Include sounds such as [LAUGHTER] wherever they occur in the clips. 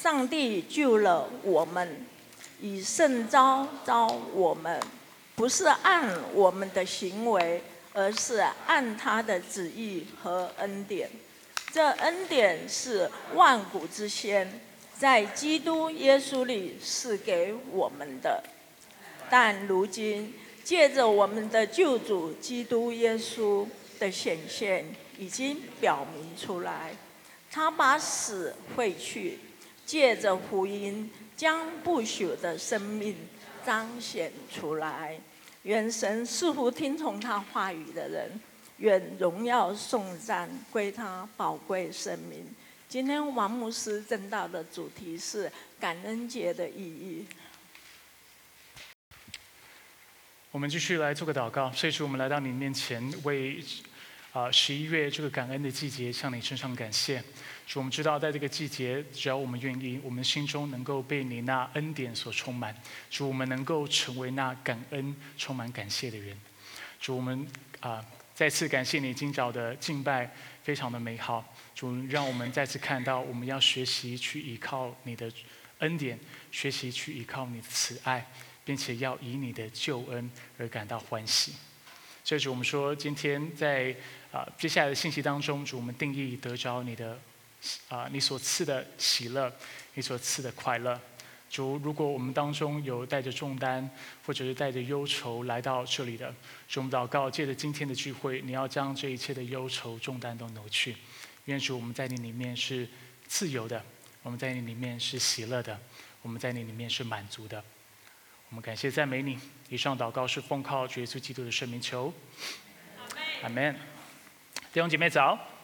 上帝救了我们，以圣招招我们，不是按我们的行为，而是按他的旨意和恩典。这恩典是万古之先，在基督耶稣里是给我们的，但如今借着我们的救主基督耶稣的显现，已经表明出来，他把死废去，借着福音将不朽的生命彰显出来。愿神似乎听从他话语的人。愿荣耀颂赞归他宝贵生命。今天王牧师正道的主题是感恩节的意义。我们继续来做个祷告，所以，我们来到你面前，为啊十一月这个感恩的季节向你身上感谢。主，我们知道在这个季节，只要我们愿意，我们心中能够被你那恩典所充满。主，我们能够成为那感恩、充满感谢的人。主，我们啊。再次感谢你今早的敬拜，非常的美好。主，让我们再次看到，我们要学习去依靠你的恩典，学习去依靠你的慈爱，并且要以你的救恩而感到欢喜。所以主，我们说，今天在啊接下来的信息当中，主，我们定义得着你的啊你所赐的喜乐，你所赐的快乐。主，如果我们当中有带着重担，或者是带着忧愁来到这里的，主，我们祷告，借着今天的聚会，你要将这一切的忧愁重担都挪去。愿主，我们在你里面是自由的，我们在你里面是喜乐的，我们在你里面是满足的。我们感谢赞美你。以上祷告是奉靠耶稣基督的圣名求。阿门。弟兄姐妹早。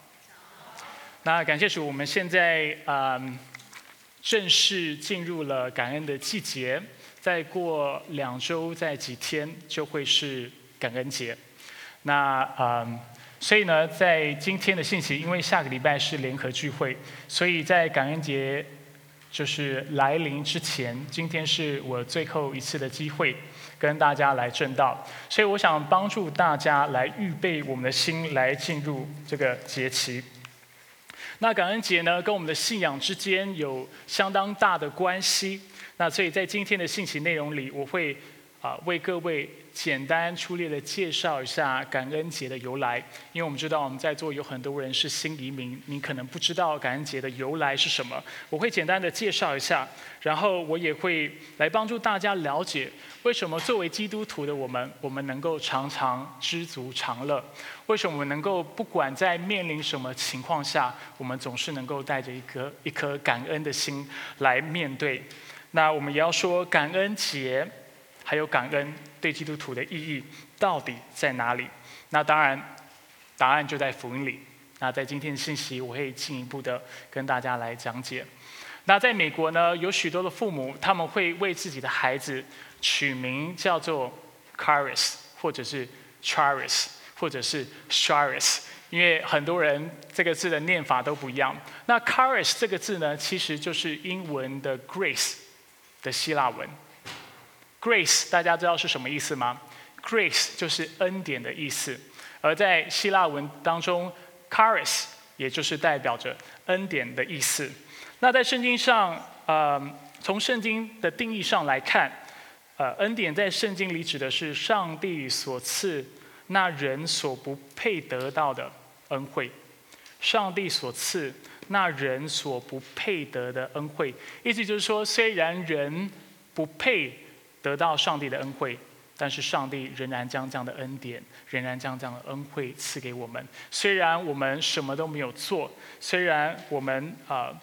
那感谢主，我们现在啊。正式进入了感恩的季节，再过两周、再几天就会是感恩节。那嗯，所以呢，在今天的信息，因为下个礼拜是联合聚会，所以在感恩节就是来临之前，今天是我最后一次的机会跟大家来正道，所以我想帮助大家来预备我们的心，来进入这个节期。那感恩节呢，跟我们的信仰之间有相当大的关系。那所以在今天的信息内容里，我会啊为各位。简单粗略的介绍一下感恩节的由来，因为我们知道我们在座有很多人是新移民，你可能不知道感恩节的由来是什么。我会简单的介绍一下，然后我也会来帮助大家了解为什么作为基督徒的我们，我们能够常常知足常乐，为什么我们能够不管在面临什么情况下，我们总是能够带着一颗一颗感恩的心来面对。那我们也要说感恩节。还有感恩对基督徒的意义到底在哪里？那当然，答案就在福音里。那在今天的信息，我会进一步的跟大家来讲解。那在美国呢，有许多的父母他们会为自己的孩子取名叫做 Caris，或者是 Charis，或者是 Charis，因为很多人这个字的念法都不一样。那 Caris 这个字呢，其实就是英文的 Grace 的希腊文。Grace，大家知道是什么意思吗？Grace 就是恩典的意思，而在希腊文当中，Charis 也就是代表着恩典的意思。那在圣经上，呃，从圣经的定义上来看，呃，恩典在圣经里指的是上帝所赐那人所不配得到的恩惠。上帝所赐那人所不配得的恩惠，意思就是说，虽然人不配。得到上帝的恩惠，但是上帝仍然将这样的恩典，仍然将这样的恩惠赐给我们。虽然我们什么都没有做，虽然我们啊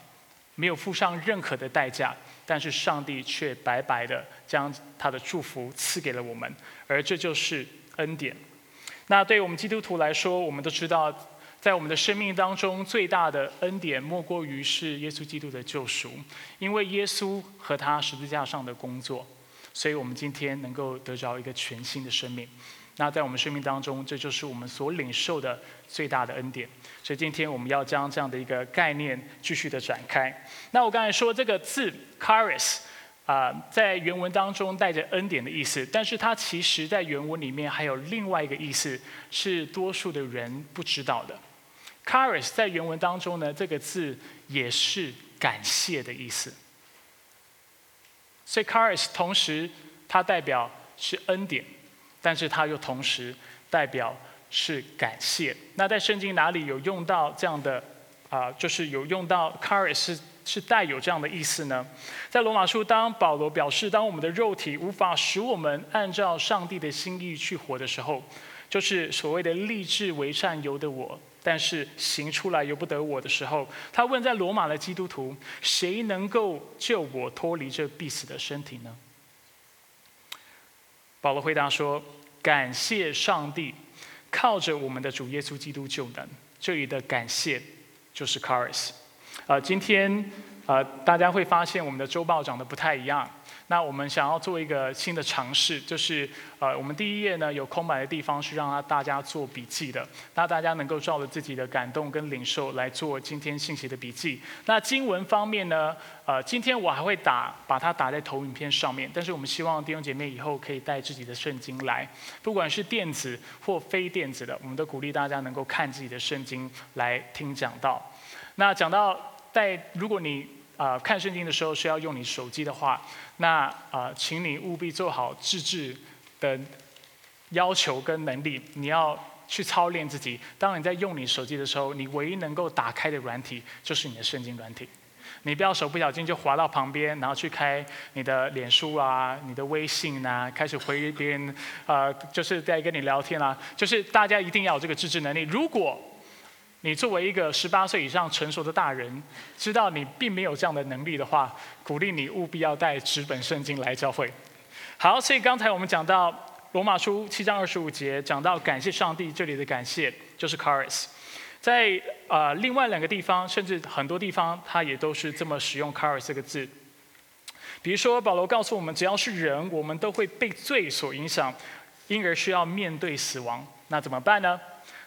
没有付上任何的代价，但是上帝却白白的将他的祝福赐给了我们，而这就是恩典。那对于我们基督徒来说，我们都知道，在我们的生命当中最大的恩典，莫过于是耶稣基督的救赎，因为耶稣和他十字架上的工作。所以我们今天能够得着一个全新的生命，那在我们生命当中，这就是我们所领受的最大的恩典。所以今天我们要将这样的一个概念继续的展开。那我刚才说这个字 “charis” 啊，在原文当中带着恩典的意思，但是它其实在原文里面还有另外一个意思，是多数的人不知道的。“charis” 在原文当中呢，这个字也是感谢的意思。所以 charis 同时它代表是恩典，但是它又同时代表是感谢。那在圣经哪里有用到这样的啊？就是有用到 charis 是是带有这样的意思呢？在罗马书，当保罗表示，当我们的肉体无法使我们按照上帝的心意去活的时候，就是所谓的立志为善由的我。但是行出来由不得我的时候，他问在罗马的基督徒：谁能够救我脱离这必死的身体呢？保罗回答说：感谢上帝，靠着我们的主耶稣基督就能。这里的感谢就是 “caris”。呃，今天呃大家会发现我们的周报长得不太一样。那我们想要做一个新的尝试，就是呃，我们第一页呢有空白的地方是让大家做笔记的，那大家能够照着自己的感动跟领受来做今天信息的笔记。那经文方面呢，呃，今天我还会打把它打在投影片上面，但是我们希望弟兄姐妹以后可以带自己的圣经来，不管是电子或非电子的，我们都鼓励大家能够看自己的圣经来听讲道。那讲到在如果你啊，看圣经的时候是要用你手机的话，那啊，请你务必做好自制的要求跟能力。你要去操练自己。当你在用你手机的时候，你唯一能够打开的软体就是你的圣经软体。你不要手不小心就滑到旁边，然后去开你的脸书啊、你的微信啊，开始回别人啊，就是在跟你聊天啊。就是大家一定要有这个自制能力。如果你作为一个十八岁以上成熟的大人，知道你并没有这样的能力的话，鼓励你务必要带纸本圣经来教会。好，所以刚才我们讲到罗马书七章二十五节，讲到感谢上帝，这里的感谢就是 charis。在呃另外两个地方，甚至很多地方，它也都是这么使用 charis 这个字。比如说保罗告诉我们，只要是人，我们都会被罪所影响，因而需要面对死亡。那怎么办呢？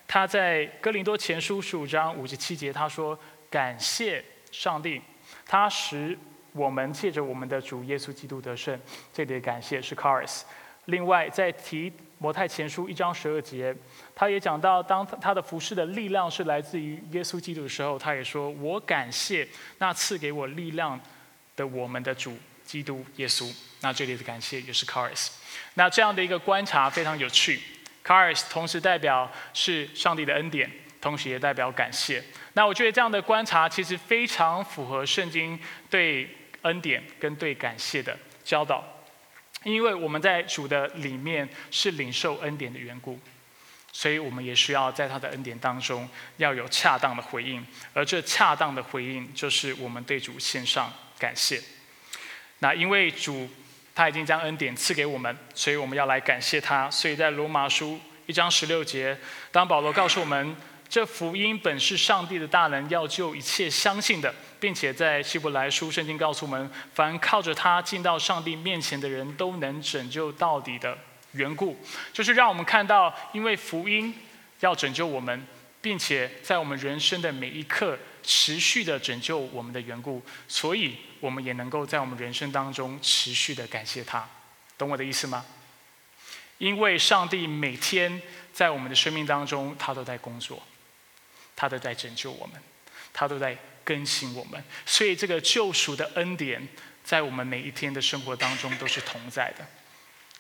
他在哥林多前书十五章五十七节，他说：“感谢上帝，他使我们借着我们的主耶稣基督得胜。”这里的感谢是 charis。另外，在提摩太前书一章十二节，他也讲到，当他的服饰的力量是来自于耶稣基督的时候，他也说：“我感谢那赐给我力量的我们的主基督耶稣。”那这里的感谢也是 charis。那这样的一个观察非常有趣。Charis 同时代表是上帝的恩典，同时也代表感谢。那我觉得这样的观察其实非常符合圣经对恩典跟对感谢的教导，因为我们在主的里面是领受恩典的缘故，所以我们也需要在他的恩典当中要有恰当的回应，而这恰当的回应就是我们对主献上感谢。那因为主。他已经将恩典赐给我们，所以我们要来感谢他。所以在罗马书一章十六节，当保罗告诉我们，这福音本是上帝的大能，要救一切相信的，并且在希伯来书圣经告诉我们，凡靠着他进到上帝面前的人都能拯救到底的缘故，就是让我们看到，因为福音要拯救我们，并且在我们人生的每一刻持续的拯救我们的缘故，所以。我们也能够在我们人生当中持续的感谢他，懂我的意思吗？因为上帝每天在我们的生命当中，他都在工作，他都在拯救我们，他都在更新我们，所以这个救赎的恩典在我们每一天的生活当中都是同在的，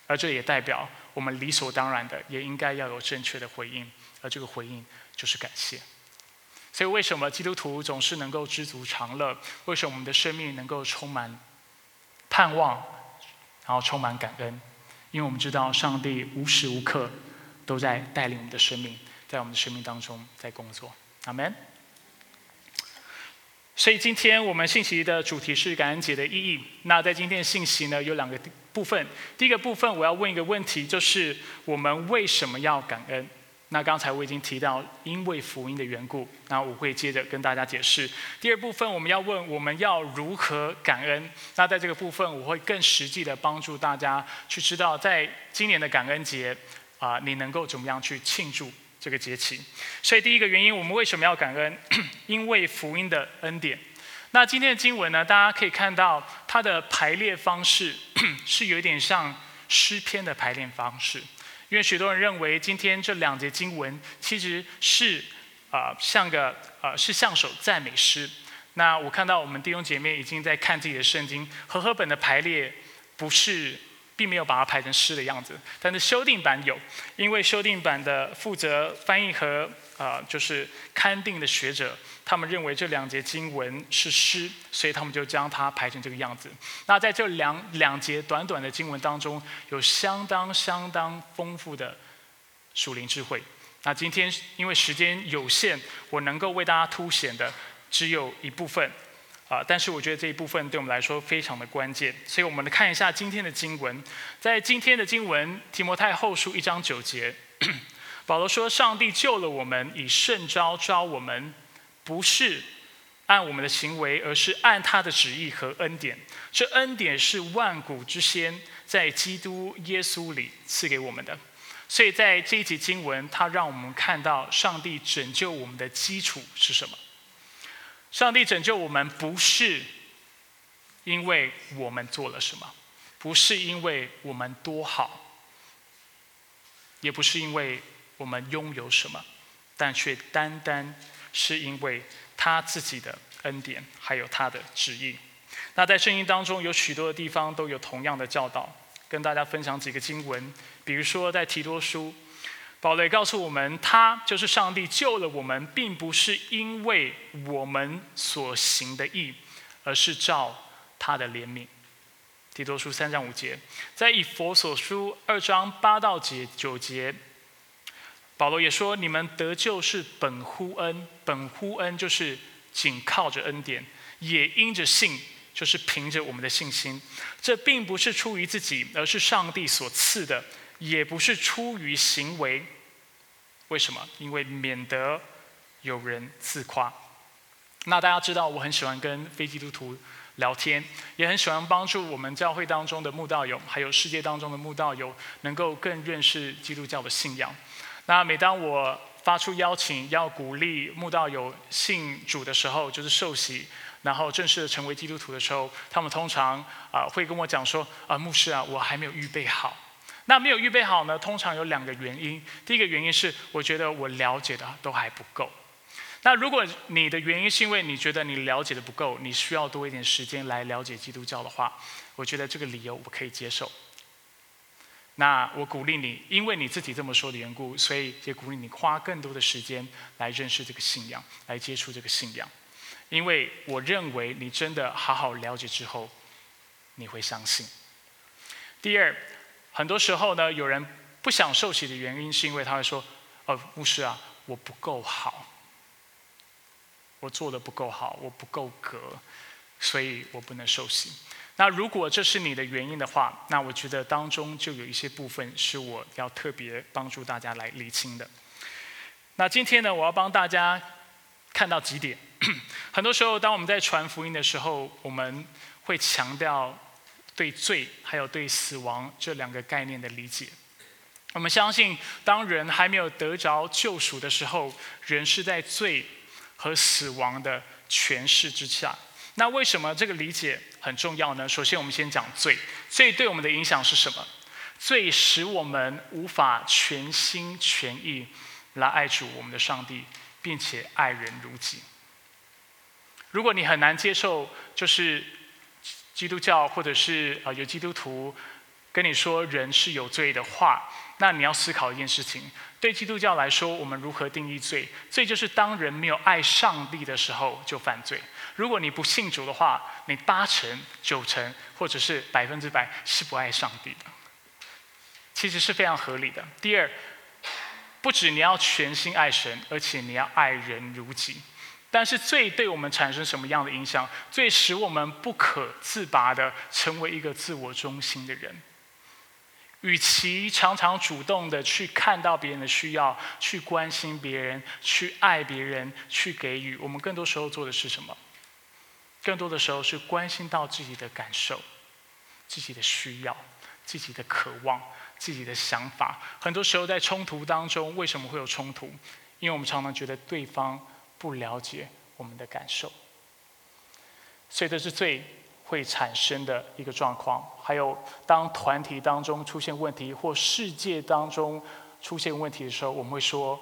而这也代表我们理所当然的也应该要有正确的回应，而这个回应就是感谢。所以，为什么基督徒总是能够知足常乐？为什么我们的生命能够充满盼望，然后充满感恩？因为我们知道上帝无时无刻都在带领我们的生命，在我们的生命当中在工作。阿门。所以，今天我们信息的主题是感恩节的意义。那在今天的信息呢，有两个部分。第一个部分，我要问一个问题，就是我们为什么要感恩？那刚才我已经提到，因为福音的缘故，那我会接着跟大家解释。第二部分我们要问，我们要如何感恩？那在这个部分，我会更实际的帮助大家去知道，在今年的感恩节啊，你能够怎么样去庆祝这个节期？所以第一个原因，我们为什么要感恩？[CLEARS THROAT] 因为福音的恩典。那今天的经文呢，大家可以看到它的排列方式 [CLEARS THROAT] 是有点像诗篇的排列方式。因为许多人认为，今天这两节经文其实是啊像个呃是像首赞美诗。那我看到我们弟兄姐妹已经在看自己的圣经，和合本的排列不是，并没有把它排成诗的样子，但是修订版有，因为修订版的负责翻译和呃就是勘定的学者，他们认为这两节经文是诗，所以他们就将它排成这个样子。那在这两两节短短的经文当中，有相当相当丰富的属灵智慧。那今天因为时间有限，我能够为大家凸显的。只有一部分，啊，但是我觉得这一部分对我们来说非常的关键，所以我们来看一下今天的经文。在今天的经文提摩太后书一章九节，[CLEARS THROAT] 保罗说：“上帝救了我们，以圣招招我们，不是按我们的行为，而是按他的旨意和恩典。这恩典是万古之先，在基督耶稣里赐给我们的。所以在这一节经文，他让我们看到上帝拯救我们的基础是什么。”上帝拯救我们，不是因为我们做了什么，不是因为我们多好，也不是因为我们拥有什么，但却单单是因为他自己的恩典，还有他的旨意。那在圣经当中，有许多的地方都有同样的教导，跟大家分享几个经文，比如说在提多书。宝雷告诉我们，他就是上帝救了我们，并不是因为我们所行的义，而是照他的怜悯。提多书三章五节，在以佛所书二章八到节九节，保罗也说：你们得救是本乎恩，本乎恩就是仅靠着恩典，也因着信，就是凭着我们的信心。这并不是出于自己，而是上帝所赐的。也不是出于行为，为什么？因为免得有人自夸。那大家知道，我很喜欢跟非基督徒聊天，也很喜欢帮助我们教会当中的慕道友，还有世界当中的慕道友，能够更认识基督教的信仰。那每当我发出邀请，要鼓励慕道友信主的时候，就是受洗，然后正式成为基督徒的时候，他们通常啊会跟我讲说：啊，牧师啊，我还没有预备好。那没有预备好呢？通常有两个原因。第一个原因是，我觉得我了解的都还不够。那如果你的原因是因为你觉得你了解的不够，你需要多一点时间来了解基督教的话，我觉得这个理由我可以接受。那我鼓励你，因为你自己这么说的缘故，所以也鼓励你花更多的时间来认识这个信仰，来接触这个信仰。因为我认为你真的好好了解之后，你会相信。第二。很多时候呢，有人不想受洗的原因，是因为他会说：“哦，牧师啊，我不够好，我做的不够好，我不够格，所以我不能受洗。”那如果这是你的原因的话，那我觉得当中就有一些部分是我要特别帮助大家来理清的。那今天呢，我要帮大家看到几点。[CLEARS THROAT] 很多时候，当我们在传福音的时候，我们会强调。对罪还有对死亡这两个概念的理解，我们相信，当人还没有得着救赎的时候，人是在罪和死亡的权势之下。那为什么这个理解很重要呢？首先，我们先讲罪。罪对我们的影响是什么？罪使我们无法全心全意来爱主我们的上帝，并且爱人如己。如果你很难接受，就是。基督教或者是啊有基督徒跟你说人是有罪的话，那你要思考一件事情：对基督教来说，我们如何定义罪？罪就是当人没有爱上帝的时候就犯罪。如果你不信主的话，你八成、九成或者是百分之百是不爱上帝的，其实是非常合理的。第二，不止你要全心爱神，而且你要爱人如己。但是罪对我们产生什么样的影响？最使我们不可自拔的成为一个自我中心的人。与其常常主动的去看到别人的需要，去关心别人，去爱别人，去给予，我们更多时候做的是什么？更多的时候是关心到自己的感受、自己的需要、自己的渴望、自己的想法。很多时候在冲突当中，为什么会有冲突？因为我们常常觉得对方。不了解我们的感受，所以这是最会产生的一个状况。还有，当团体当中出现问题，或世界当中出现问题的时候，我们会说，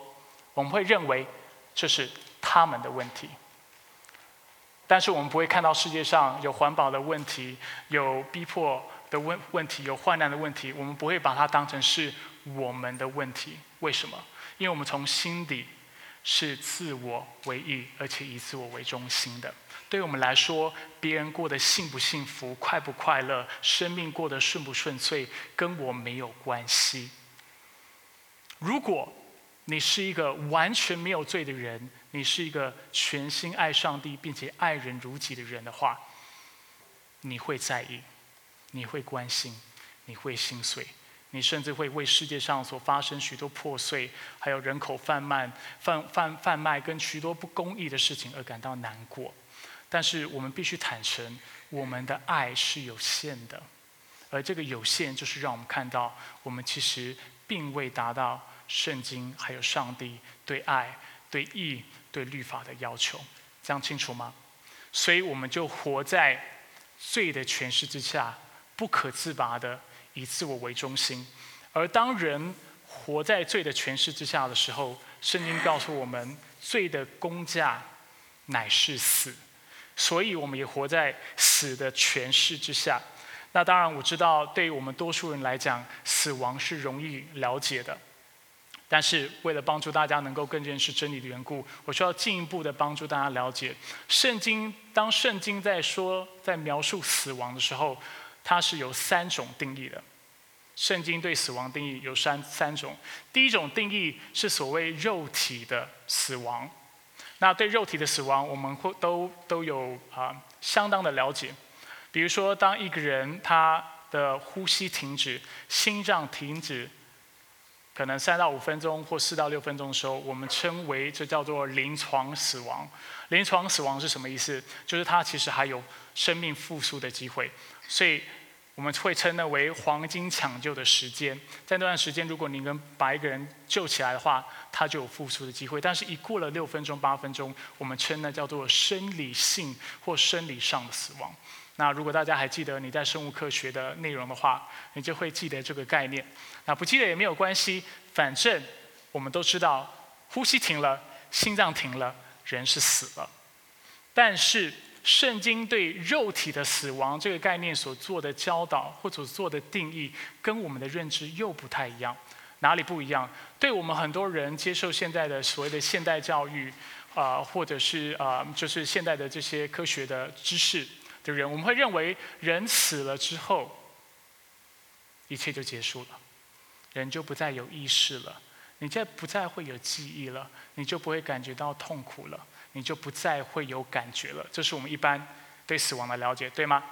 我们会认为这是他们的问题。但是我们不会看到世界上有环保的问题，有逼迫的问问题，有患难的问题，我们不会把它当成是我们的问题。为什么？因为我们从心底是自我为意，而且以自我为中心的。对我们来说，别人过得幸不幸福、快不快乐、生命过得顺不顺遂，跟我没有关系。如果你是一个完全没有罪的人，你是一个全心爱上帝并且爱人如己的人的话，你会在意，你会关心，你会心碎，你甚至会为世界上所发生许多破碎，还有人口贩卖、贩贩贩卖跟许多不公义的事情而感到难过。但是我们必须坦诚，我们的爱是有限的，而这个有限就是让我们看到，我们其实并未达到圣经还有上帝对爱、对义、对律法的要求。这样清楚吗？所以我们就活在罪的诠释之下，不可自拔的以自我为中心。而当人活在罪的诠释之下的时候，圣经告诉我们，罪的工价乃是死。所以我们也活在死的诠释之下。那当然，我知道对于我们多数人来讲，死亡是容易了解的。但是为了帮助大家能够更认识真理的缘故，我需要进一步的帮助大家了解圣经。当圣经在说、在描述死亡的时候，它是有三种定义的。圣经对死亡定义有三三种。第一种定义是所谓肉体的死亡。那对肉体的死亡，我们会都都有啊相当的了解。比如说，当一个人他的呼吸停止、心脏停止，可能三到五分钟或四到六分钟的时候，我们称为这叫做临床死亡。临床死亡是什么意思？就是他其实还有生命复苏的机会，所以。我们会称那为黄金抢救的时间，在那段时间，如果你能把一个人救起来的话，他就有复苏的机会。但是，一过了六分钟、八分钟，我们称那叫做生理性或生理上的死亡。那如果大家还记得你在生物科学的内容的话，你就会记得这个概念。那不记得也没有关系，反正我们都知道，呼吸停了，心脏停了，人是死了。但是。圣经对肉体的死亡这个概念所做的教导或者做的定义，跟我们的认知又不太一样。哪里不一样？对我们很多人接受现在的所谓的现代教育，啊，或者是啊，就是现代的这些科学的知识的人，我们会认为人死了之后，一切就结束了，人就不再有意识了，你再不再会有记忆了，你就不会感觉到痛苦了。你就不再会有感觉了，这是我们一般对死亡的了解，对吗？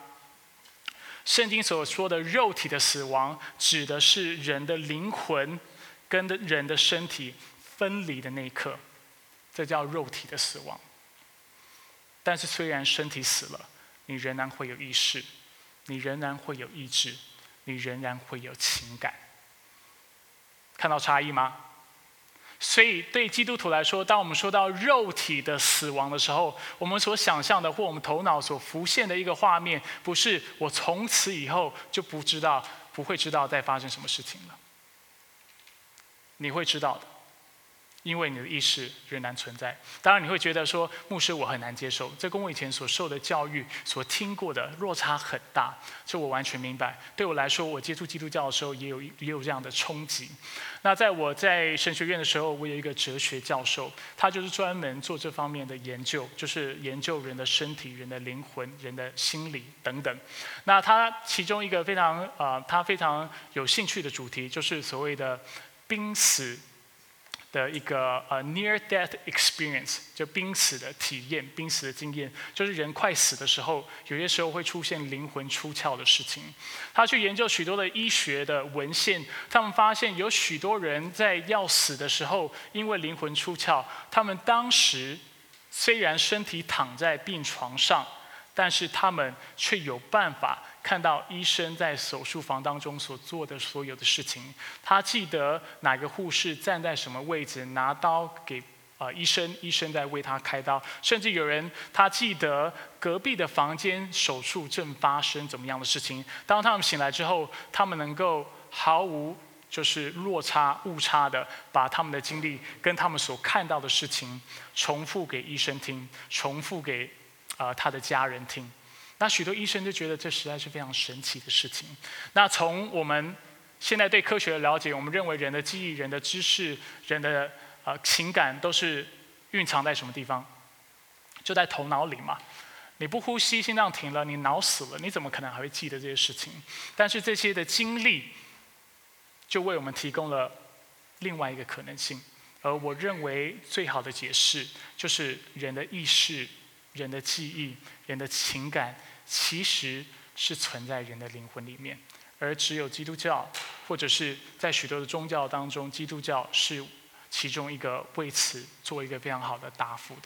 圣经所说的肉体的死亡，指的是人的灵魂跟人的身体分离的那一刻，这叫肉体的死亡。但是虽然身体死了，你仍然会有意识，你仍然会有意志，你仍然会有情感。看到差异吗？所以，对基督徒来说，当我们说到肉体的死亡的时候，我们所想象的或我们头脑所浮现的一个画面，不是我从此以后就不知道、不会知道在发生什么事情了。你会知道的。因为你的意识仍然存在，当然你会觉得说，牧师我很难接受，这跟我以前所受的教育、所听过的落差很大，这我完全明白。对我来说，我接触基督教的时候也有也有这样的冲击。那在我在神学院的时候，我有一个哲学教授，他就是专门做这方面的研究，就是研究人的身体、人的灵魂、人的心理等等。那他其中一个非常啊，他非常有兴趣的主题，就是所谓的濒死。的一个呃 near death experience，就濒死的体验、濒死的经验，就是人快死的时候，有些时候会出现灵魂出窍的事情。他去研究许多的医学的文献，他们发现有许多人在要死的时候，因为灵魂出窍，他们当时虽然身体躺在病床上，但是他们却有办法。看到医生在手术房当中所做的所有的事情，他记得哪个护士站在什么位置拿刀给啊医生，医生在为他开刀，甚至有人他记得隔壁的房间手术正发生怎么样的事情。当他们醒来之后，他们能够毫无就是落差误差的把他们的经历跟他们所看到的事情重复给医生听，重复给。呃他的家人听。那许多医生就觉得这实在是非常神奇的事情。那从我们现在对科学的了解，我们认为人的记忆、人的知识、人的呃情感都是蕴藏在什么地方？就在头脑里嘛。你不呼吸，心脏停了，你脑死了，你怎么可能还会记得这些事情？但是这些的经历，就为我们提供了另外一个可能性。而我认为最好的解释，就是人的意识、人的记忆、人的情感，其实是存在人的灵魂里面。而只有基督教，或者是在许多的宗教当中，基督教是其中一个为此做一个非常好的答复的。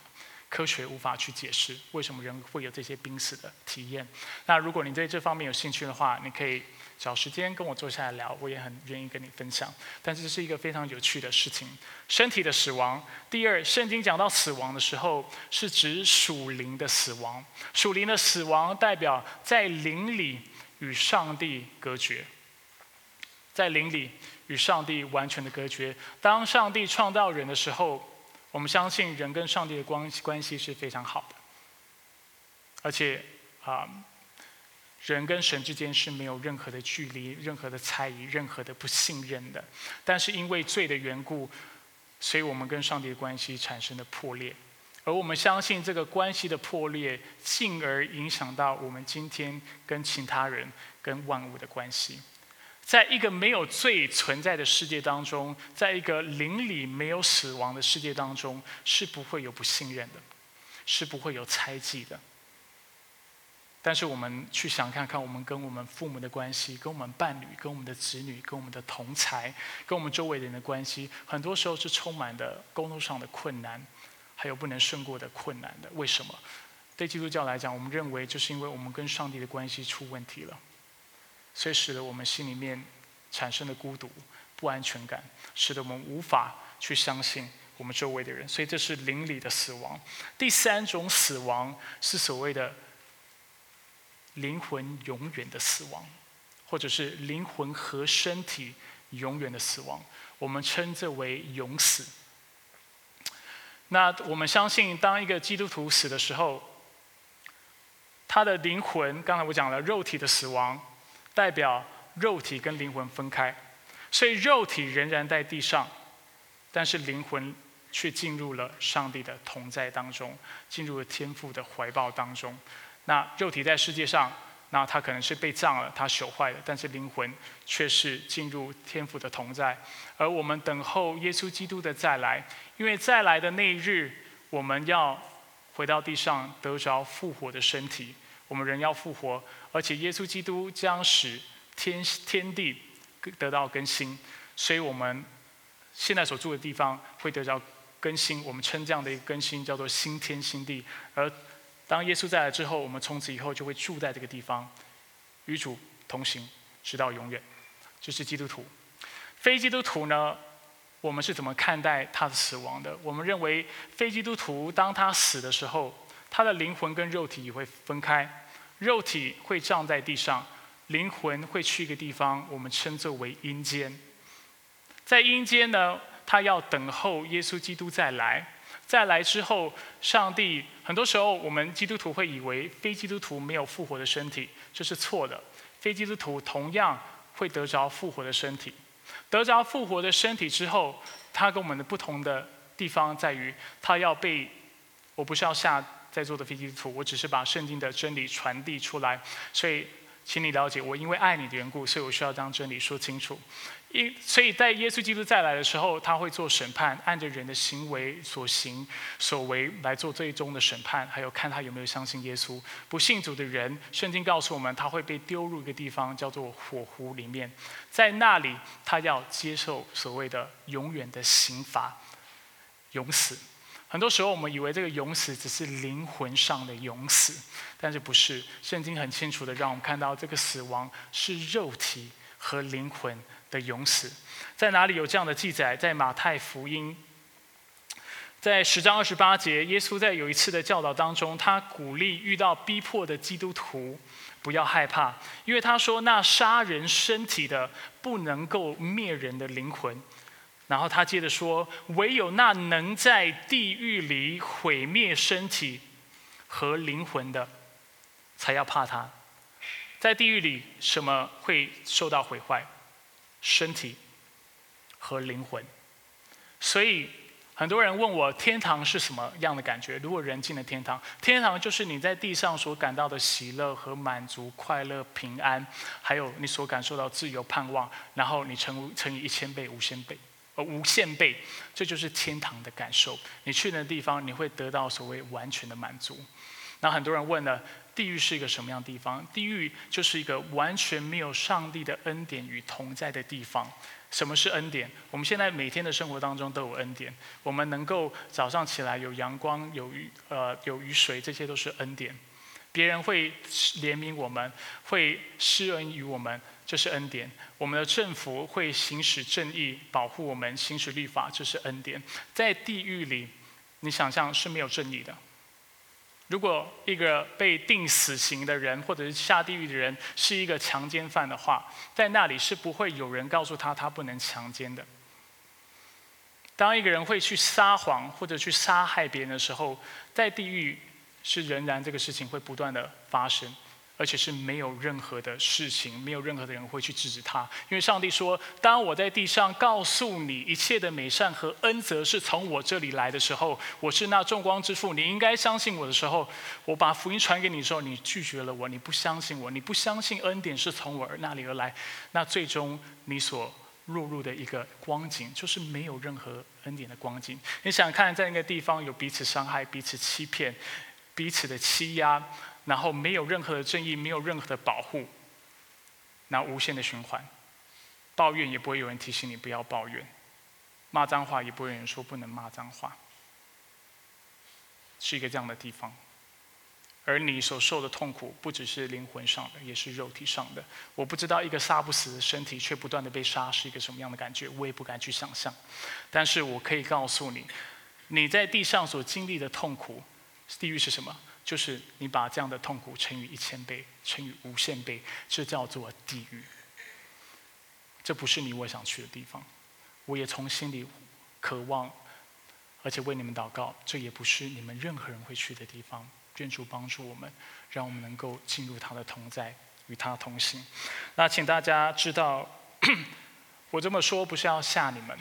科学无法去解释为什么人会有这些濒死的体验。那如果你对这方面有兴趣的话，你可以找时间跟我坐下来聊，我也很愿意跟你分享。但这是一个非常有趣的事情：身体的死亡。第二，圣经讲到死亡的时候，是指属灵的死亡。属灵的死亡代表在灵里与上帝隔绝，在灵里与上帝完全的隔绝。当上帝创造人的时候。我们相信人跟上帝的关关系是非常好的，而且啊，人跟神之间是没有任何的距离、任何的猜疑、任何的不信任的。但是因为罪的缘故，所以我们跟上帝的关系产生了破裂。而我们相信这个关系的破裂，进而影响到我们今天跟其他人、跟万物的关系。在一个没有罪存在的世界当中，在一个灵里没有死亡的世界当中，是不会有不信任的，是不会有猜忌的。但是我们去想看看，我们跟我们父母的关系，跟我们伴侣，跟我们的子女，跟我们的同才，跟我们周围的人的关系，很多时候是充满的沟通上的困难，还有不能胜过的困难的。为什么？对基督教来讲，我们认为就是因为我们跟上帝的关系出问题了。所以使得我们心里面产生了孤独、不安全感，使得我们无法去相信我们周围的人。所以这是邻里的死亡。第三种死亡是所谓的灵魂永远的死亡，或者是灵魂和身体永远的死亡。我们称之为永死。那我们相信，当一个基督徒死的时候，他的灵魂，刚才我讲了肉体的死亡。代表肉体跟灵魂分开，所以肉体仍然在地上，但是灵魂却进入了上帝的同在当中，进入了天父的怀抱当中。那肉体在世界上，那它可能是被葬了，它朽坏了，但是灵魂却是进入天父的同在。而我们等候耶稣基督的再来，因为再来的那一日，我们要回到地上，得着复活的身体。我们人要复活，而且耶稣基督将使天天地得到更新，所以我们现在所住的地方会得到更新。我们称这样的一个更新叫做新天新地。而当耶稣再来之后，我们从此以后就会住在这个地方，与主同行，直到永远。这是基督徒。非基督徒呢？我们是怎么看待他的死亡的？我们认为非基督徒当他死的时候。他的灵魂跟肉体也会分开，肉体会葬在地上，灵魂会去一个地方，我们称作为阴间。在阴间呢，他要等候耶稣基督再来，再来之后，上帝很多时候我们基督徒会以为非基督徒没有复活的身体，这是错的。非基督徒同样会得着复活的身体，得着复活的身体之后，他跟我们的不同的地方在于，他要被，我不是要下。在座的飞机图，我只是把圣经的真理传递出来，所以请你了解，我因为爱你的缘故，所以我需要将真理说清楚。因所以在耶稣基督再来的时候，他会做审判，按着人的行为所行所为来做最终的审判，还有看他有没有相信耶稣。不信主的人，圣经告诉我们，他会被丢入一个地方，叫做火湖里面，在那里他要接受所谓的永远的刑罚，永死。很多时候，我们以为这个永死只是灵魂上的永死，但是不是。圣经很清楚的让我们看到，这个死亡是肉体和灵魂的永死。在哪里有这样的记载？在马太福音，在十章二十八节，耶稣在有一次的教导当中，他鼓励遇到逼迫的基督徒不要害怕，因为他说，那杀人身体的不能够灭人的灵魂。然后他接着说：“唯有那能在地狱里毁灭身体，和灵魂的，才要怕他。在地狱里，什么会受到毁坏？身体和灵魂。所以。很多人问我天堂是什么样的感觉？如果人进了天堂，天堂就是你在地上所感到的喜乐和满足、快乐、平安，还有你所感受到自由、盼望，然后你乘乘以一千倍、无限倍，呃，无限倍，这就是天堂的感受。你去那地方，你会得到所谓完全的满足。那很多人问了，地狱是一个什么样的地方？地狱就是一个完全没有上帝的恩典与同在的地方。什么是恩典？我们现在每天的生活当中都有恩典。我们能够早上起来有阳光、有雨呃有雨水，这些都是恩典。别人会怜悯我们，会施恩于我们，这是恩典。我们的政府会行使正义，保护我们，行使律法，这是恩典。在地狱里，你想象是没有正义的。如果一个被定死刑的人，或者是下地狱的人，是一个强奸犯的话，在那里是不会有人告诉他他不能强奸的。当一个人会去撒谎或者去杀害别人的时候，在地狱是仍然这个事情会不断的发生。而且是没有任何的事情，没有任何的人会去制止他，因为上帝说：“当我在地上告诉你一切的美善和恩泽是从我这里来的时候，我是那众光之父，你应该相信我的时候，我把福音传给你的时候，你拒绝了我，你不相信我，你不相信恩典是从我那里而来，那最终你所落入的一个光景，就是没有任何恩典的光景。你想看，在那个地方有彼此伤害、彼此欺骗、彼此的欺压。”然后没有任何的正义，没有任何的保护，那无限的循环，抱怨也不会有人提醒你不要抱怨，骂脏话也不会有人说不能骂脏话，是一个这样的地方。而你所受的痛苦不只是灵魂上的，也是肉体上的。我不知道一个杀不死的身体却不断的被杀是一个什么样的感觉，我也不敢去想象。但是我可以告诉你，你在地上所经历的痛苦，地狱是什么？就是你把这样的痛苦乘以一千倍，乘以无限倍，这叫做地狱。这不是你我想去的地方。我也从心里渴望，而且为你们祷告。这也不是你们任何人会去的地方。愿主帮助我们，让我们能够进入他的同在，与他同行。那请大家知道，[COUGHS] 我这么说不是要吓你们。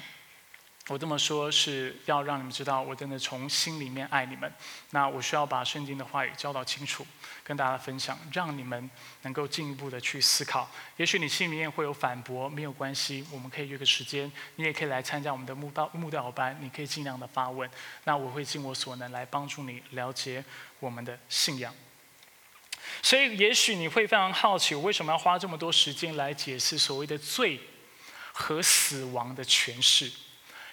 我这么说是要让你们知道，我真的从心里面爱你们。那我需要把圣经的话语教导清楚，跟大家分享，让你们能够进一步的去思考。也许你心里面会有反驳，没有关系，我们可以约个时间，你也可以来参加我们的慕道慕道班，你可以尽量的发问。那我会尽我所能来帮助你了解我们的信仰。所以，也许你会非常好奇，我为什么要花这么多时间来解释所谓的罪和死亡的诠释？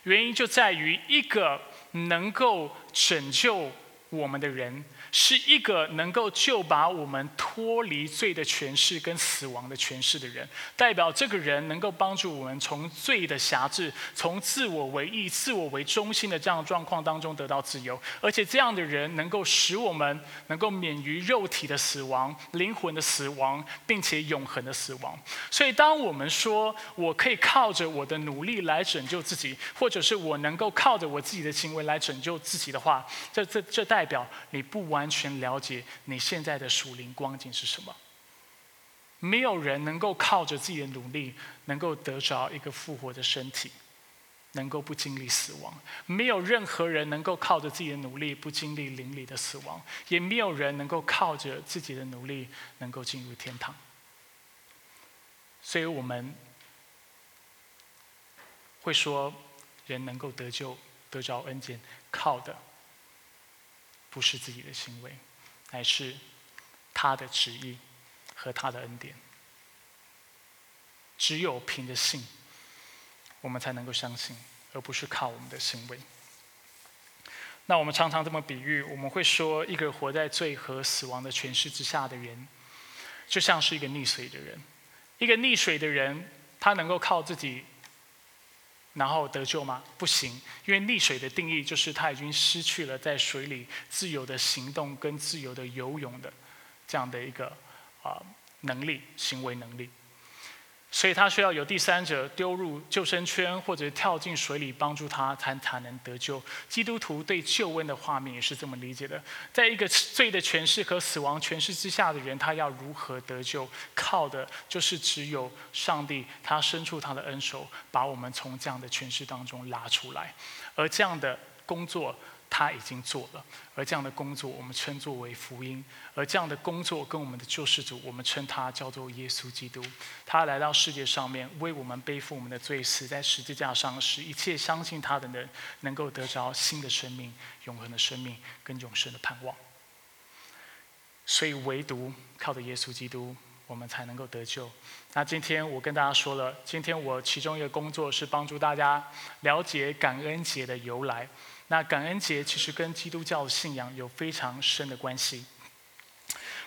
原因就在于一个能够拯救我们的人。是一个能够救把我们脱离罪的权势跟死亡的权势的人，代表这个人能够帮助我们从罪的辖制、从自我为义、自我为中心的这样状况当中得到自由，而且这样的人能够使我们能够免于肉体的死亡、灵魂的死亡，并且永恒的死亡。所以，当我们说我可以靠着我的努力来拯救自己，或者是我能够靠着我自己的行为来拯救自己的话，这这这代表你不完。完全了解你现在的属灵光景是什么？没有人能够靠着自己的努力，能够得着一个复活的身体，能够不经历死亡。没有任何人能够靠着自己的努力不经历灵里的死亡，也没有人能够靠着自己的努力能够进入天堂。所以我们会说，人能够得救、得着恩典，靠的。不是自己的行为，乃是他的旨意和他的恩典。只有凭着信，我们才能够相信，而不是靠我们的行为。那我们常常这么比喻，我们会说，一个活在罪和死亡的权势之下的人，就像是一个溺水的人。一个溺水的人，他能够靠自己。然后得救吗？不行，因为溺水的定义就是他已经失去了在水里自由的行动跟自由的游泳的这样的一个啊能力、行为能力。所以他需要有第三者丢入救生圈，或者跳进水里帮助他，才才能得救。基督徒对救恩的画面也是这么理解的：在一个罪的权势和死亡权势之下的人，他要如何得救？靠的就是只有上帝，他伸出他的恩手，把我们从这样的权势当中拉出来。而这样的工作。他已经做了，而这样的工作我们称作为福音，而这样的工作跟我们的救世主，我们称他叫做耶稣基督。他来到世界上面，为我们背负我们的罪，死在十字架上，使一切相信他的人能够得着新的生命、永恒的生命跟永生的盼望。所以，唯独靠着耶稣基督，我们才能够得救。那今天我跟大家说了，今天我其中一个工作是帮助大家了解感恩节的由来。那感恩节其实跟基督教信仰有非常深的关系。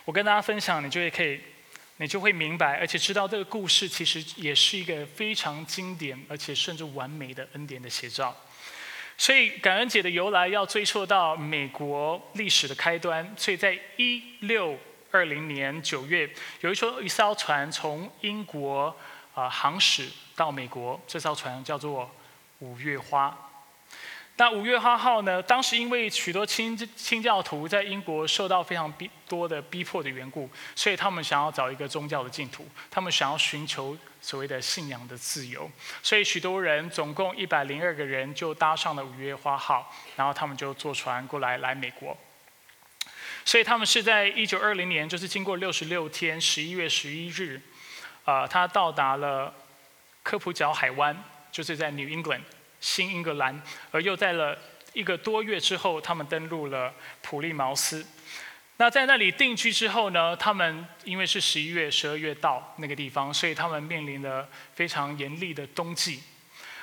我跟大家分享，你就会可以，你就会明白，而且知道这个故事其实也是一个非常经典，而且甚至完美的恩典的写照。所以感恩节的由来要追溯到美国历史的开端。所以在一六二零年九月，有一艘一艘船从英国啊航驶到美国，这艘船叫做五月花。那五月花号呢？当时因为许多清清教徒在英国受到非常逼多的逼迫的缘故，所以他们想要找一个宗教的净土，他们想要寻求所谓的信仰的自由，所以许多人，总共一百零二个人就搭上了五月花号，然后他们就坐船过来来美国。所以他们是在一九二零年，就是经过六十六天，十一月十一日，啊，他到达了科普角海湾，就是在 New England。新英格兰，而又在了一个多月之后，他们登陆了普利茅斯。那在那里定居之后呢？他们因为是十一月、十二月到那个地方，所以他们面临了非常严厉的冬季。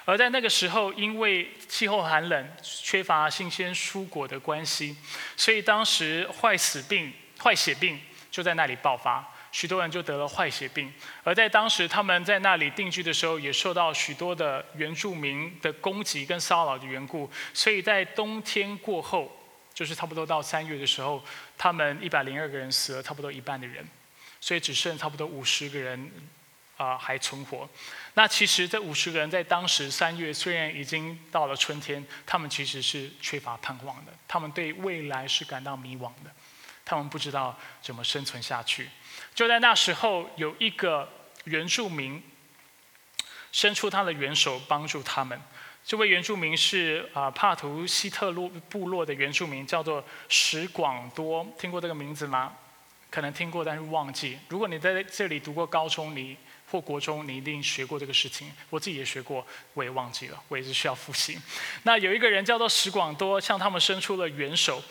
而在那个时候，因为气候寒冷、缺乏新鲜蔬果的关系，所以当时坏死病、坏血病就在那里爆发。许多人就得了坏血病，而在当时他们在那里定居的时候，也受到许多的原住民的攻击跟骚扰的缘故，所以在冬天过后，就是差不多到三月的时候，他们一百零二个人死了差不多一半的人，所以只剩差不多五十个人啊还存活。那其实这五十个人在当时三月虽然已经到了春天，他们其实是缺乏盼望的，他们对未来是感到迷惘的，他们不知道怎么生存下去。就在那时候，有一个原住民伸出他的援手帮助他们。这位原住民是啊帕图西特洛部落的原住民，叫做史广多。听过这个名字吗？可能听过，但是忘记。如果你在这里读过高中，你或国中，你一定学过这个事情。我自己也学过，我也忘记了，我也是需要复习。那有一个人叫做史广多，向他们伸出了援手。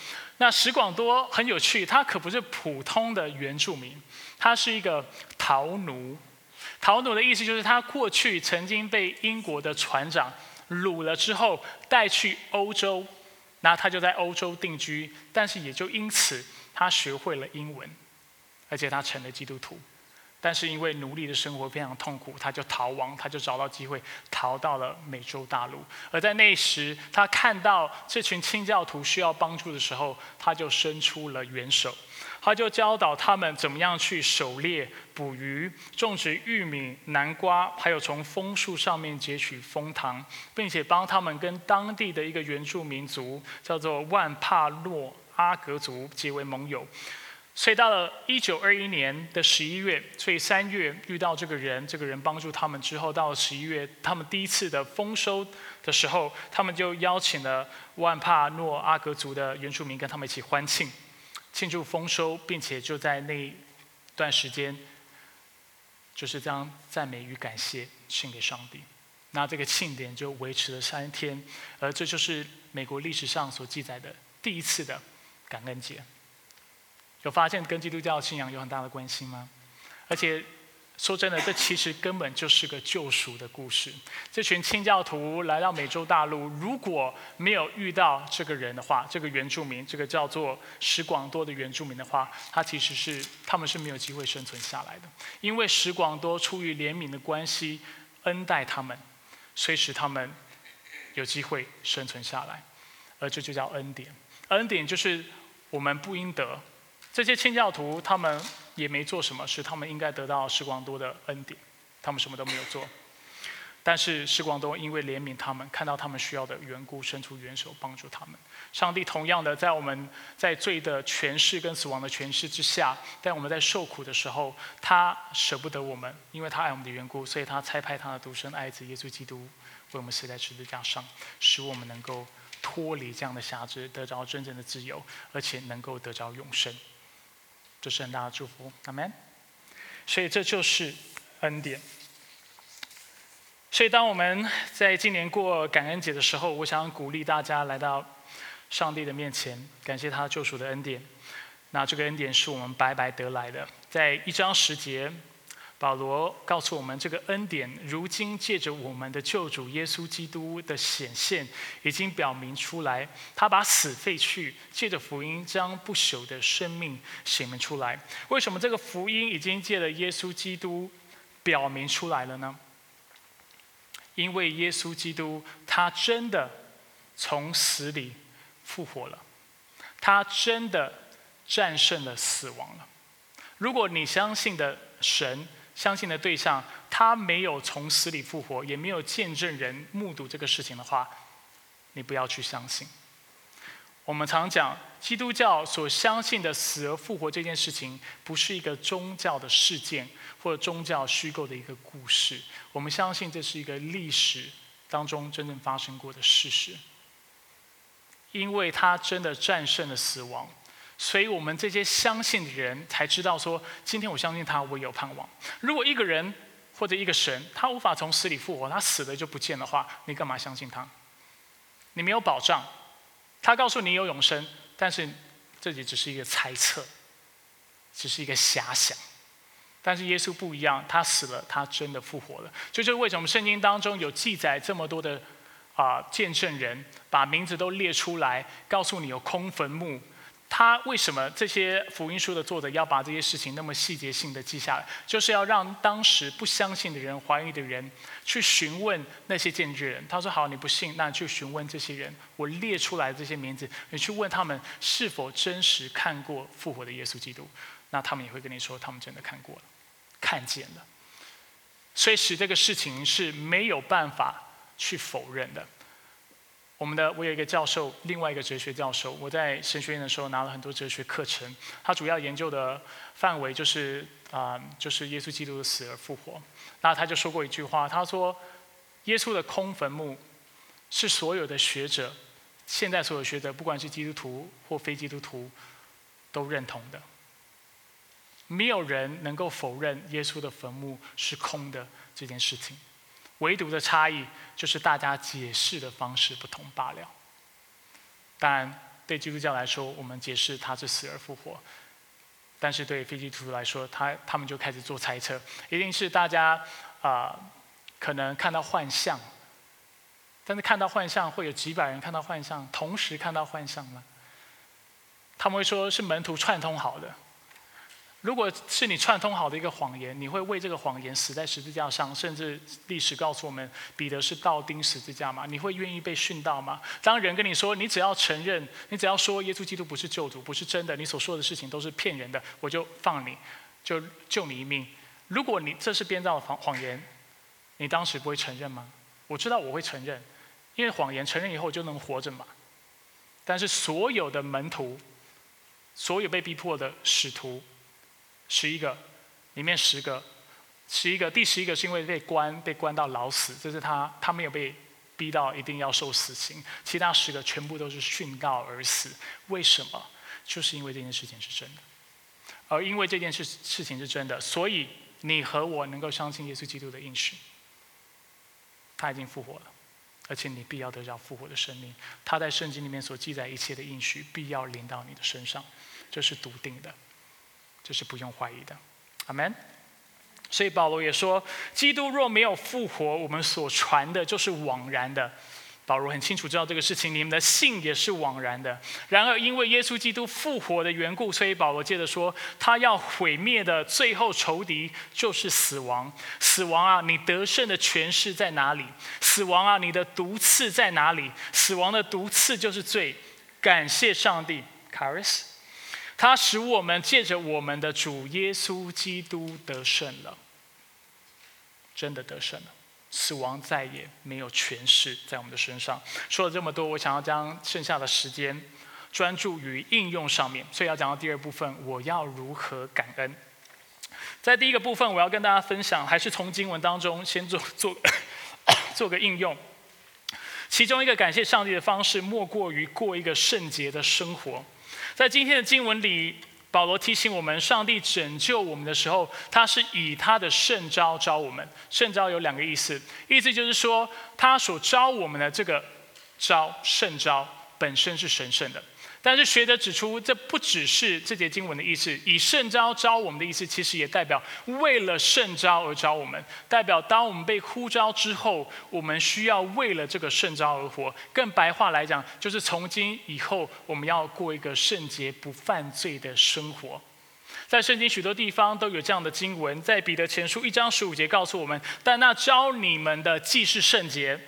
那石广多很有趣，他可不是普通的原住民。他是一个逃奴，逃奴的意思就是他过去曾经被英国的船长掳了之后带去欧洲，那他就在欧洲定居，但是也就因此他学会了英文，而且他成了基督徒。但是因为奴隶的生活非常痛苦，他就逃亡，他就找到机会逃到了美洲大陆。而在那时，他看到这群清教徒需要帮助的时候，他就伸出了援手。他就教导他们怎么样去狩猎、捕鱼、种植玉米、南瓜，还有从枫树上面截取枫糖，并且帮他们跟当地的一个原住民族叫做万帕洛阿格族结为盟友。所以到了一九二一年的十一月，所以三月遇到这个人，这个人帮助他们之后，到了十一月，他们第一次的丰收的时候，他们就邀请了万帕诺阿格族的原住民跟他们一起欢庆。庆祝丰收，并且就在那段时间，就是将赞美与感谢献给上帝。那这个庆典就维持了三天，而这就是美国历史上所记载的第一次的感恩节。有发现跟基督教信仰有很大的关系吗？而且。说真的，这其实根本就是个救赎的故事。这群清教徒来到美洲大陆，如果没有遇到这个人的话，这个原住民，这个叫做史广多的原住民的话，他其实是他们是没有机会生存下来的。因为史广多出于怜悯的关系，恩待他们，所以使他们有机会生存下来。而这就叫恩典。恩典就是我们不应得。这些清教徒他们。也没做什么，是他们应该得到时光多的恩典。他们什么都没有做。但是时光多因为怜悯他们，看到他们需要的缘故，伸出援手帮助他们。上帝同样的，在我们在罪的权势跟死亡的权势之下，在我们在受苦的时候，他舍不得我们，因为他爱我们的缘故，所以他差派他的独生爱子耶稣基督为我们死在十字架上，使我们能够脱离这样的辖制，得着真正的自由，而且能够得着永生。这是很大的祝福，阿门。所以这就是恩典。所以，当我们在今年过感恩节的时候，我想鼓励大家来到上帝的面前，感谢他救赎的恩典。那这个恩典是我们白白得来的。在一章十节，保罗告诉我们，这个恩典如今借着我们的救主耶稣基督的显现，已经表明出来。他把死废去，借着福音将不朽的生命显明出来。为什么这个福音已经借了耶稣基督表明出来了呢？因为耶稣基督，他真的从死里复活了，他真的战胜了死亡了。如果你相信的神，相信的对象，他没有从死里复活，也没有见证人目睹这个事情的话，你不要去相信。我们常讲，基督教所相信的死而复活这件事情，不是一个宗教的事件或者宗教虚构的一个故事。我们相信这是一个历史当中真正发生过的事实。因为他真的战胜了死亡，所以我们这些相信的人才知道说：今天我相信他，我有盼望。如果一个人或者一个神，他无法从死里复活，他死了就不见的话，你干嘛相信他？你没有保障。他告诉你有永生，但是这里只是一个猜测，只是一个遐想。但是耶稣不一样，他死了，他真的复活了。这就是为什么圣经当中有记载这么多的啊见证人，把名字都列出来，告诉你有空坟墓。他为什么这些福音书的作者要把这些事情那么细节性的记下来？就是要让当时不相信的人、怀疑的人去询问那些见证人。他说：“好，你不信，那去询问这些人。我列出来这些名字，你去问他们是否真实看过复活的耶稣基督。那他们也会跟你说，他们真的看过了，看见了。所以使这个事情是没有办法去否认的。”我们的我有一个教授，另外一个哲学教授。我在神学院的时候拿了很多哲学课程，他主要研究的范围就是啊，就是耶稣基督的死而复活。那他就说过一句话，他说：“耶稣的空坟墓是所有的学者，现在所有学者，不管是基督徒或非基督徒，都认同的。没有人能够否认耶稣的坟墓是空的这件事情。”唯独的差异就是大家解释的方式不同罢了。当然，对基督教来说，我们解释他是死而复活；但是对非基督徒来说，他他们就开始做猜测，一定是大家啊可能看到幻象，但是看到幻象会有几百人看到幻象，同时看到幻象吗？他们会说是门徒串通好的。如果是你串通好的一个谎言，你会为这个谎言死在十字架上，甚至历史告诉我们彼得是倒钉十字架吗？你会愿意被殉道吗？当人跟你说，你只要承认，你只要说耶稣基督不是救主，不是真的，你所说的事情都是骗人的，我就放你，就救你一命。如果你这是编造的谎谎言，你当时不会承认吗？我知道我会承认，因为谎言承认以后就能活着嘛。但是所有的门徒，所有被逼迫的使徒。十一个，里面十个，十一个，第十一个是因为被关，被关到老死，这是他，他没有被逼到一定要受死刑，其他十个全部都是殉道而死。为什么？就是因为这件事情是真的，而因为这件事事情是真的，所以你和我能够相信耶稣基督的应许，他已经复活了，而且你必要得到复活的生命。他在圣经里面所记载一切的应许，必要临到你的身上，这是笃定的。这是不用怀疑的，阿门。所以保罗也说，基督若没有复活，我们所传的就是枉然的。保罗很清楚知道这个事情，你们的信也是枉然的。然而因为耶稣基督复活的缘故，所以保罗接着说，他要毁灭的最后仇敌就是死亡。死亡啊，你得胜的权势在哪里？死亡啊，你的毒刺在哪里？死亡的毒刺就是罪。感谢上帝，卡瑞斯。他使我们借着我们的主耶稣基督得胜了。真的得胜了，死亡再也没有权势在我们的身上。说了这么多，我想要将剩下的时间专注于应用上面，所以要讲到第二部分，我要如何感恩。在第一个部分，我要跟大家分享，还是从经文当中先做 [COUGHS] 做 [COUGHS] 做个应用。其中一个感谢上帝的方式，莫过于过一个圣洁的生活。在今天的经文里，保罗提醒我们，上帝拯救我们的时候，他是以他的圣招招我们。圣招有两个意思，意思就是说，他所招我们的这个招圣招本身是神圣的。但是学者指出，这不只是这节经文的意思。以圣招招我们的意思，其实也代表为了圣招而招我们，代表当我们被呼召之后，我们需要为了这个圣招而活。更白话来讲，就是从今以后，我们要过一个圣洁不犯罪的生活。在圣经许多地方都有这样的经文，在彼得前书一章十五节告诉我们：但那招你们的既是圣洁。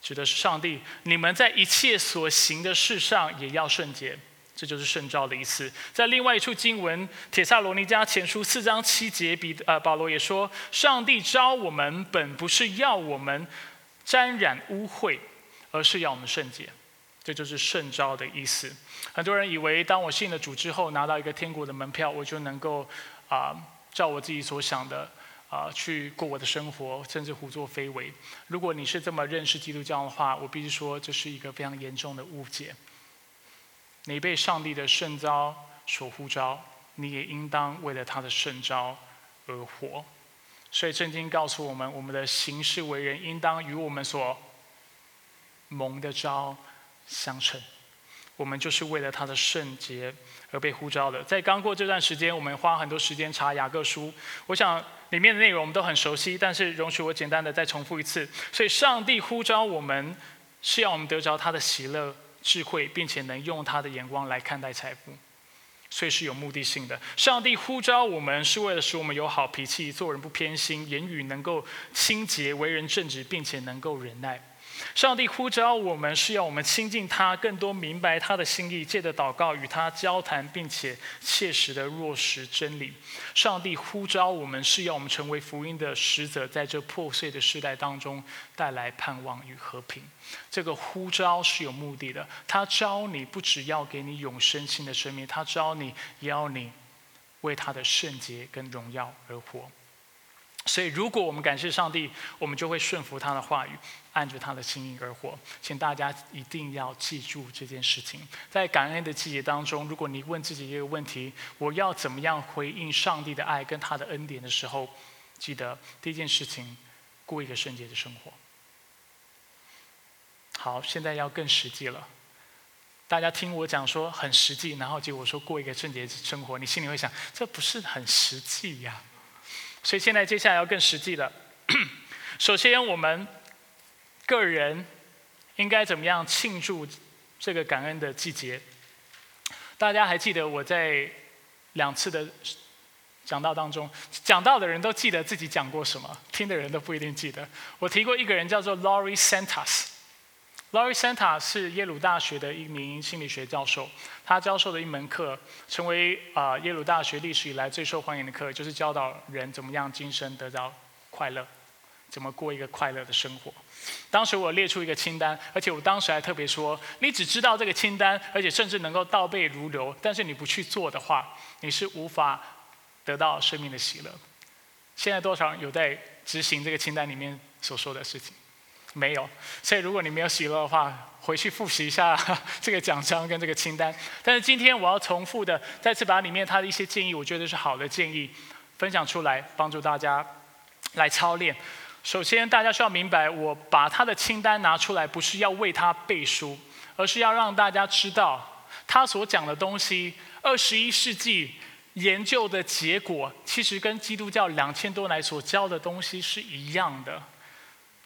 指的是上帝，你们在一切所行的事上也要圣洁，这就是圣召的意思。在另外一处经文《铁萨罗尼迦前书》四章七节，比呃保罗也说，上帝召我们本不是要我们沾染污秽，而是要我们圣洁，这就是圣召的意思。很多人以为，当我信了主之后，拿到一个天国的门票，我就能够啊照我自己所想的。啊，去过我的生活，甚至胡作非为。如果你是这么认识基督教的话，我必须说这是一个非常严重的误解。你被上帝的圣召所呼召，你也应当为了他的圣召而活。所以圣经告诉我们，我们的行事为人应当与我们所蒙的召相称。我们就是为了他的圣洁而被呼召的。在刚过这段时间，我们花很多时间查雅各书，我想里面的内容我们都很熟悉，但是容许我简单的再重复一次。所以，上帝呼召我们，是要我们得着他的喜乐、智慧，并且能用他的眼光来看待财富，所以是有目的性的。上帝呼召我们，是为了使我们有好脾气，做人不偏心，言语能够清洁，为人正直，并且能够忍耐。上帝呼召我们，是要我们亲近他，更多明白他的心意，借着祷告与他交谈，并且切实的落实真理。上帝呼召我们，是要我们成为福音的使者，在这破碎的时代当中带来盼望与和平。这个呼召是有目的的，他招你不只要给你永生性的生命，他招你也要你为他的圣洁跟荣耀而活。所以，如果我们感谢上帝，我们就会顺服他的话语，按着他的心意而活。请大家一定要记住这件事情。在感恩的季节当中，如果你问自己一个问题：我要怎么样回应上帝的爱跟他的恩典的时候，记得第一件事情，过一个圣洁的生活。好，现在要更实际了。大家听我讲说很实际，然后结果说过一个圣洁生活，你心里会想，这不是很实际呀？所以现在接下来要更实际了。[CLEARS THROAT] 首先，我们个人应该怎么样庆祝这个感恩的季节？大家还记得我在两次的讲道当中，讲到的人都记得自己讲过什么，听的人都不一定记得。我提过一个人叫做 Laurie Santos。Laurie Santa 是耶鲁大学的一名心理学教授，他教授的一门课成为啊耶鲁大学历史以来最受欢迎的课，就是教导人怎么样今生得到快乐，怎么过一个快乐的生活。当时我列出一个清单，而且我当时还特别说，你只知道这个清单，而且甚至能够倒背如流，但是你不去做的话，你是无法得到生命的喜乐。现在多少人有在执行这个清单里面所说的事情？没有，所以如果你没有喜乐的话，回去复习一下 [LAUGHS] 这个奖章跟这个清单。但是今天我要重复的，再次把里面他的一些建议，我觉得是好的建议，分享出来，帮助大家来操练。首先，大家需要明白，我把他的清单拿出来，不是要为他背书，而是要让大家知道，他所讲的东西，二十一世纪研究的结果，其实跟基督教两千多年来所教的东西是一样的。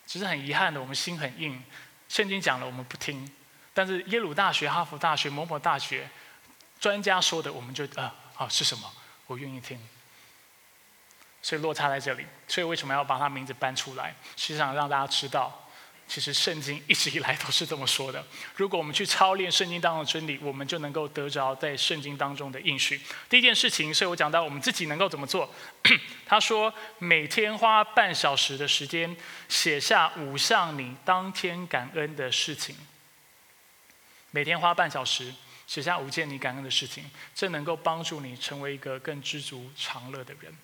其实很遗憾的，我们心很硬，圣经讲了我们不听，但是耶鲁大学、哈佛大学、某某大学专家说的，我们就啊啊是什么？我愿意听。所以落差在这里。所以为什么要把他名字搬出来？实际上让大家知道，其实圣经一直以来都是这么说的。如果我们去操练圣经当中的真理，我们就能够得着在圣经当中的应许。第一件事情是我讲到我们自己能够怎么做。[CLEARS THROAT] 他说，每天花半小时的时间写下五项你当天感恩的事情。每天花半小时写下五件你感恩的事情，这能够帮助你成为一个更知足常乐的人。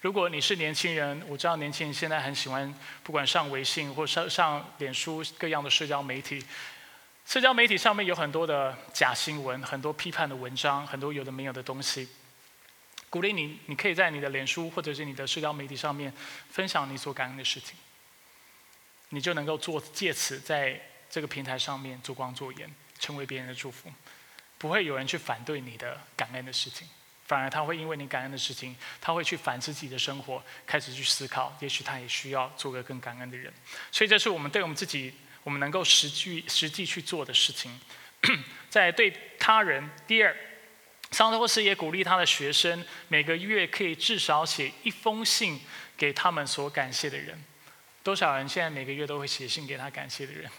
如果你是年轻人，我知道年轻人现在很喜欢，不管上微信或上上脸书各样的社交媒体，社交媒体上面有很多的假新闻，很多批判的文章，很多有的没有的东西。鼓励你，你可以在你的脸书或者是你的社交媒体上面分享你所感恩的事情，你就能够做借此在这个平台上面做光做盐，成为别人的祝福，不会有人去反对你的感恩的事情。反而他会因为你感恩的事情，他会去反思自己的生活，开始去思考，也许他也需要做个更感恩的人。所以这是我们对我们自己，我们能够实际实际去做的事情。[CLEARS THROAT] 在对他人，第二，桑托斯也鼓励他的学生每个月可以至少写一封信给他们所感谢的人。多少人现在每个月都会写信给他感谢的人？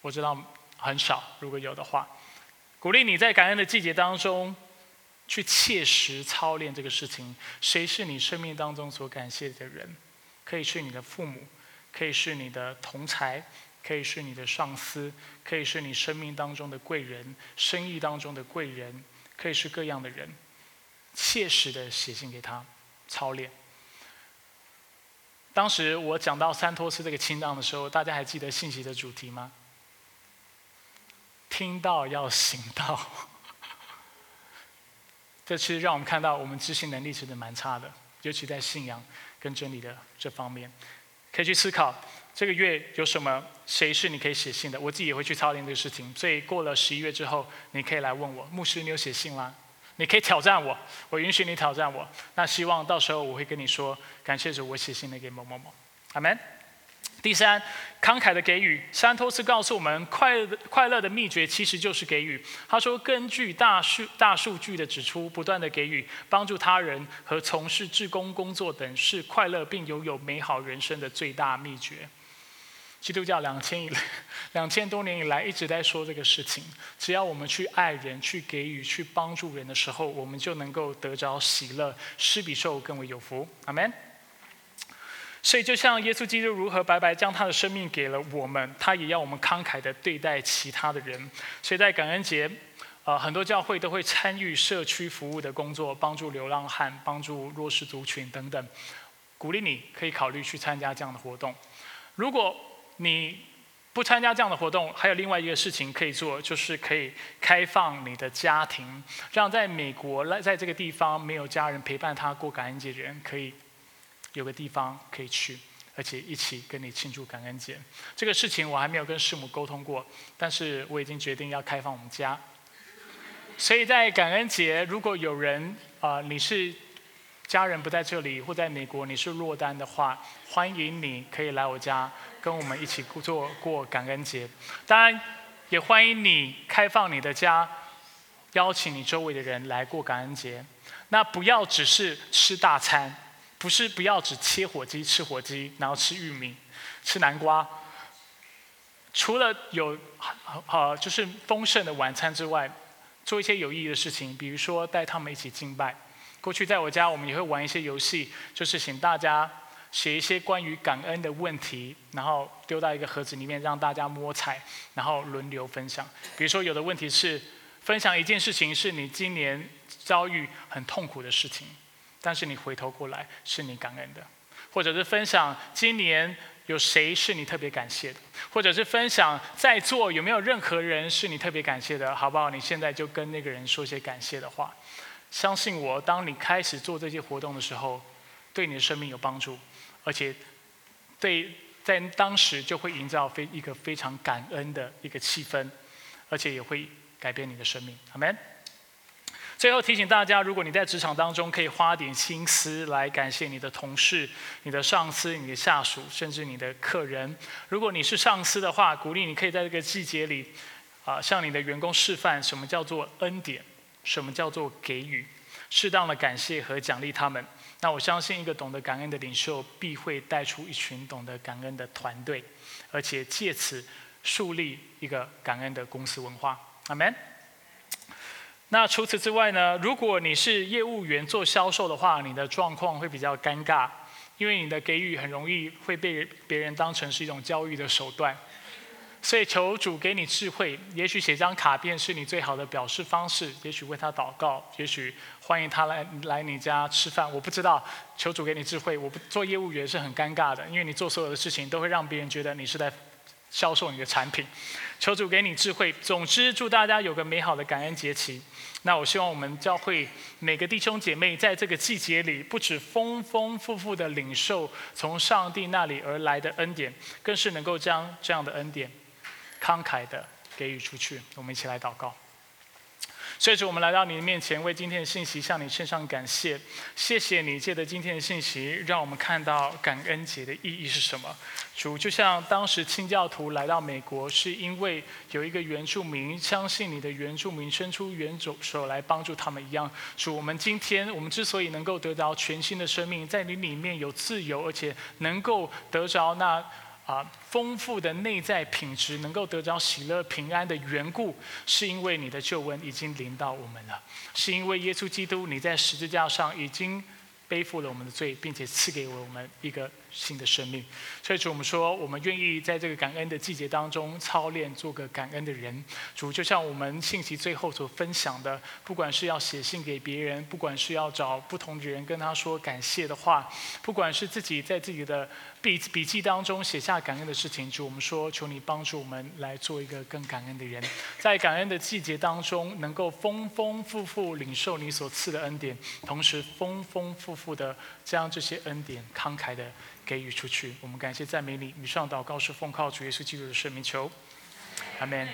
我知道很少，如果有的话，鼓励你在感恩的季节当中。去切实操练这个事情。谁是你生命当中所感谢的人？可以是你的父母，可以是你的同才，可以是你的上司，可以是你生命当中的贵人，生意当中的贵人，可以是各样的人。切实的写信给他，操练。当时我讲到三托斯这个清档的时候，大家还记得信息的主题吗？听到要行道。这其实让我们看到，我们执行能力其实蛮差的，尤其在信仰跟真理的这方面，可以去思考这个月有什么谁是你可以写信的。我自己也会去操练这个事情，所以过了十一月之后，你可以来问我，牧师，你有写信吗？你可以挑战我，我允许你挑战我。那希望到时候我会跟你说，感谢主，我写信了给某某某，阿门。第三，慷慨的给予。山托斯告诉我们，快乐的快乐的秘诀其实就是给予。他说，根据大数大数据的指出，不断的给予，帮助他人和从事志工工作等，是快乐并拥有美好人生的最大秘诀。基督教两千以来，两千多年以来一直在说这个事情。只要我们去爱人、去给予、去帮助人的时候，我们就能够得着喜乐，施比受更为有福。阿门。所以，就像耶稣基督如何白白将他的生命给了我们，他也要我们慷慨的对待其他的人。所以在感恩节，呃，很多教会都会参与社区服务的工作，帮助流浪汉、帮助弱势族群等等。鼓励你可以考虑去参加这样的活动。如果你不参加这样的活动，还有另外一个事情可以做，就是可以开放你的家庭，让在美国来在这个地方没有家人陪伴他过感恩节的人可以。有个地方可以去，而且一起跟你庆祝感恩节。这个事情我还没有跟师母沟通过，但是我已经决定要开放我们家。所以在感恩节，如果有人啊，你是家人不在这里，或在美国你是落单的话，欢迎你可以来我家跟我们一起过过感恩节。当然，也欢迎你开放你的家，邀请你周围的人来过感恩节。那不要只是吃大餐。不是不要只切火鸡吃火鸡，然后吃玉米、吃南瓜。除了有好就是丰盛的晚餐之外，做一些有意义的事情，比如说带他们一起敬拜。过去在我家，我们也会玩一些游戏，就是请大家写一些关于感恩的问题，然后丢到一个盒子里面，让大家摸彩，然后轮流分享。比如说有的问题是分享一件事情，是你今年遭遇很痛苦的事情。但是你回头过来是你感恩的，或者是分享今年有谁是你特别感谢的，或者是分享在座有没有任何人是你特别感谢的，好不好？你现在就跟那个人说些感谢的话。相信我，当你开始做这些活动的时候，对你的生命有帮助，而且对在当时就会营造非一个非常感恩的一个气氛，而且也会改变你的生命。阿门。最后提醒大家，如果你在职场当中可以花点心思来感谢你的同事、你的上司、你的下属，甚至你的客人。如果你是上司的话，鼓励你可以在这个季节里，啊，向你的员工示范什么叫做恩典，什么叫做给予，适当的感谢和奖励他们。那我相信，一个懂得感恩的领袖，必会带出一群懂得感恩的团队，而且借此树立一个感恩的公司文化。阿门。那除此之外呢？如果你是业务员做销售的话，你的状况会比较尴尬，因为你的给予很容易会被别人当成是一种教育的手段。所以求主给你智慧，也许写张卡片是你最好的表示方式，也许为他祷告，也许欢迎他来来你家吃饭，我不知道。求主给你智慧，我不做业务员是很尴尬的，因为你做所有的事情都会让别人觉得你是在销售你的产品。求主给你智慧。总之，祝大家有个美好的感恩节期。那我希望我们教会每个弟兄姐妹在这个季节里，不止丰丰富富的领受从上帝那里而来的恩典，更是能够将这样的恩典。慷慨的给予出去，我们一起来祷告。所以主，我们来到你的面前，为今天的信息向你献上感谢。谢谢你借着今天的信息，让我们看到感恩节的意义是什么。主，就像当时清教徒来到美国，是因为有一个原住民相信你的原住民伸出援手来帮助他们一样。主，我们今天我们之所以能够得到全新的生命，在你里面有自由，而且能够得着那。啊，丰富的内在品质能够得着喜乐平安的缘故，是因为你的救恩已经临到我们了，是因为耶稣基督你在十字架上已经背负了我们的罪，并且赐给我们一个。新的生命，所以主我们说，我们愿意在这个感恩的季节当中操练做个感恩的人。主就像我们信息最后所分享的，不管是要写信给别人，不管是要找不同的人跟他说感谢的话，不管是自己在自己的笔笔记当中写下感恩的事情，主我们说，求你帮助我们来做一个更感恩的人，在感恩的季节当中，能够丰丰富富领受你所赐的恩典，同时丰丰富富的将这些恩典慷慨的。给予出去，我们感谢赞美你。以上祷告是奉靠主耶稣基督的圣名求，阿门。